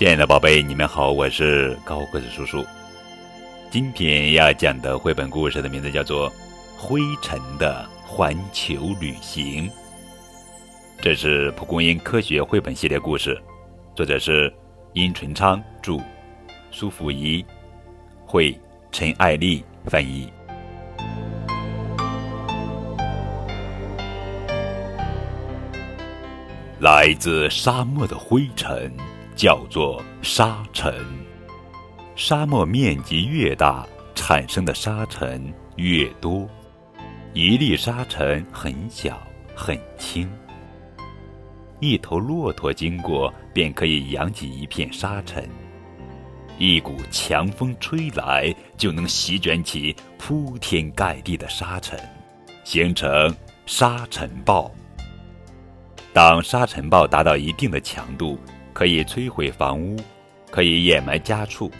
亲爱的宝贝，你们好，我是高个子叔叔。今天要讲的绘本故事的名字叫做《灰尘的环球旅行》，这是蒲公英科学绘本系列故事，作者是殷纯昌著，苏福怡绘，陈爱丽翻译。来自沙漠的灰尘。叫做沙尘。沙漠面积越大，产生的沙尘越多。一粒沙尘很小很轻，一头骆驼经过便可以扬起一片沙尘。一股强风吹来，就能席卷起铺天盖地的沙尘，形成沙尘暴。当沙尘暴达到一定的强度，可以摧毁房屋，可以掩埋家畜。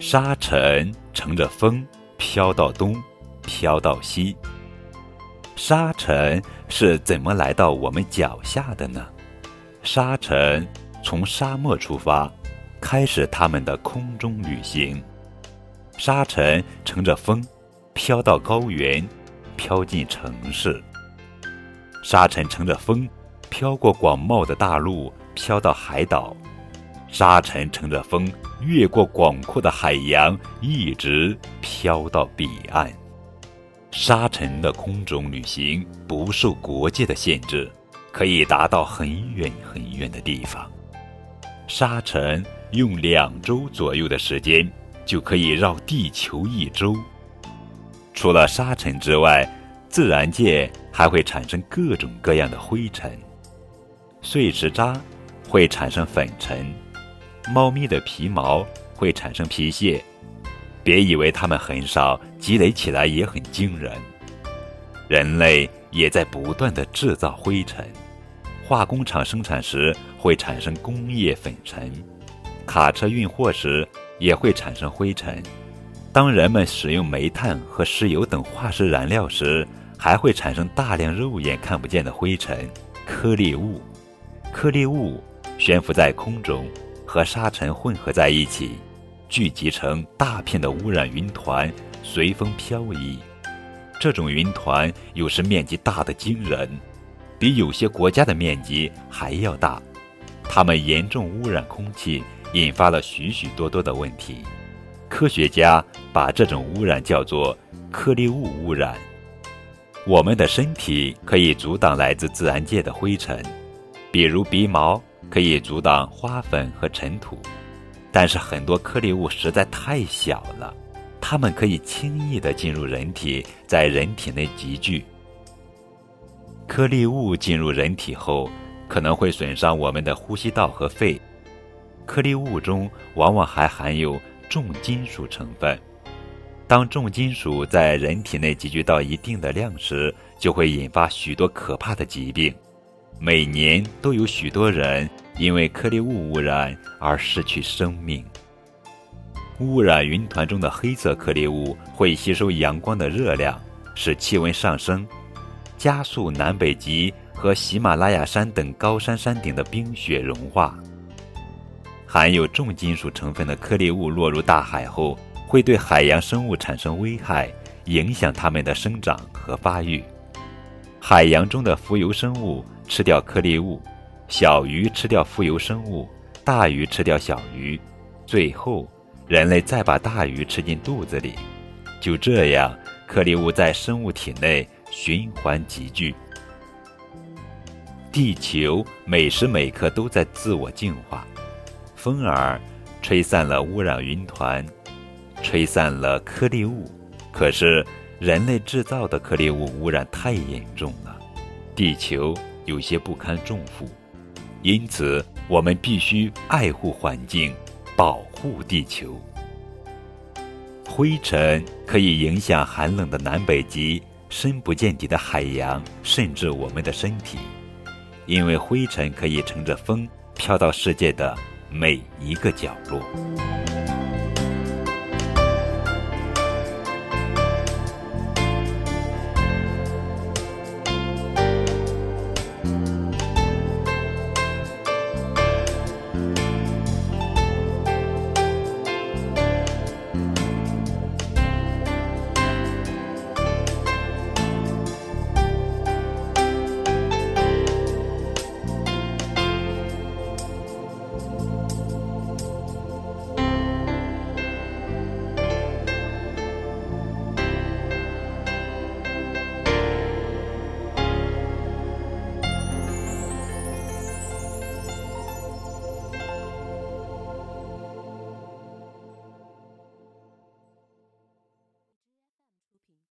沙尘乘着风飘到东，飘到西。沙尘是怎么来到我们脚下的呢？沙尘从沙漠出发，开始他们的空中旅行。沙尘乘着风飘到高原，飘进城市。沙尘乘着风飘过广袤的大陆。飘到海岛，沙尘乘着风越过广阔的海洋，一直飘到彼岸。沙尘的空中旅行不受国界的限制，可以达到很远很远的地方。沙尘用两周左右的时间就可以绕地球一周。除了沙尘之外，自然界还会产生各种各样的灰尘、碎石渣。会产生粉尘，猫咪的皮毛会产生皮屑。别以为它们很少，积累起来也很惊人。人类也在不断的制造灰尘，化工厂生产时会产生工业粉尘，卡车运货时也会产生灰尘。当人们使用煤炭和石油等化石燃料时，还会产生大量肉眼看不见的灰尘——颗粒物。颗粒物。悬浮在空中，和沙尘混合在一起，聚集成大片的污染云团，随风飘移。这种云团有时面积大得惊人，比有些国家的面积还要大。它们严重污染空气，引发了许许多多的问题。科学家把这种污染叫做颗粒物污染。我们的身体可以阻挡来自自然界的灰尘，比如鼻毛。可以阻挡花粉和尘土，但是很多颗粒物实在太小了，它们可以轻易地进入人体，在人体内集聚。颗粒物进入人体后，可能会损伤我们的呼吸道和肺。颗粒物中往往还含有重金属成分，当重金属在人体内集聚到一定的量时，就会引发许多可怕的疾病。每年都有许多人因为颗粒物污染而失去生命。污染云团中的黑色颗粒物会吸收阳光的热量，使气温上升，加速南北极和喜马拉雅山等高山山顶的冰雪融化。含有重金属成分的颗粒物落入大海后，会对海洋生物产生危害，影响它们的生长和发育。海洋中的浮游生物。吃掉颗粒物，小鱼吃掉浮游生物，大鱼吃掉小鱼，最后人类再把大鱼吃进肚子里。就这样，颗粒物在生物体内循环集聚。地球每时每刻都在自我净化。风儿吹散了污染云团，吹散了颗粒物，可是人类制造的颗粒物污染太严重了，地球。有些不堪重负，因此我们必须爱护环境，保护地球。灰尘可以影响寒冷的南北极、深不见底的海洋，甚至我们的身体，因为灰尘可以乘着风飘到世界的每一个角落。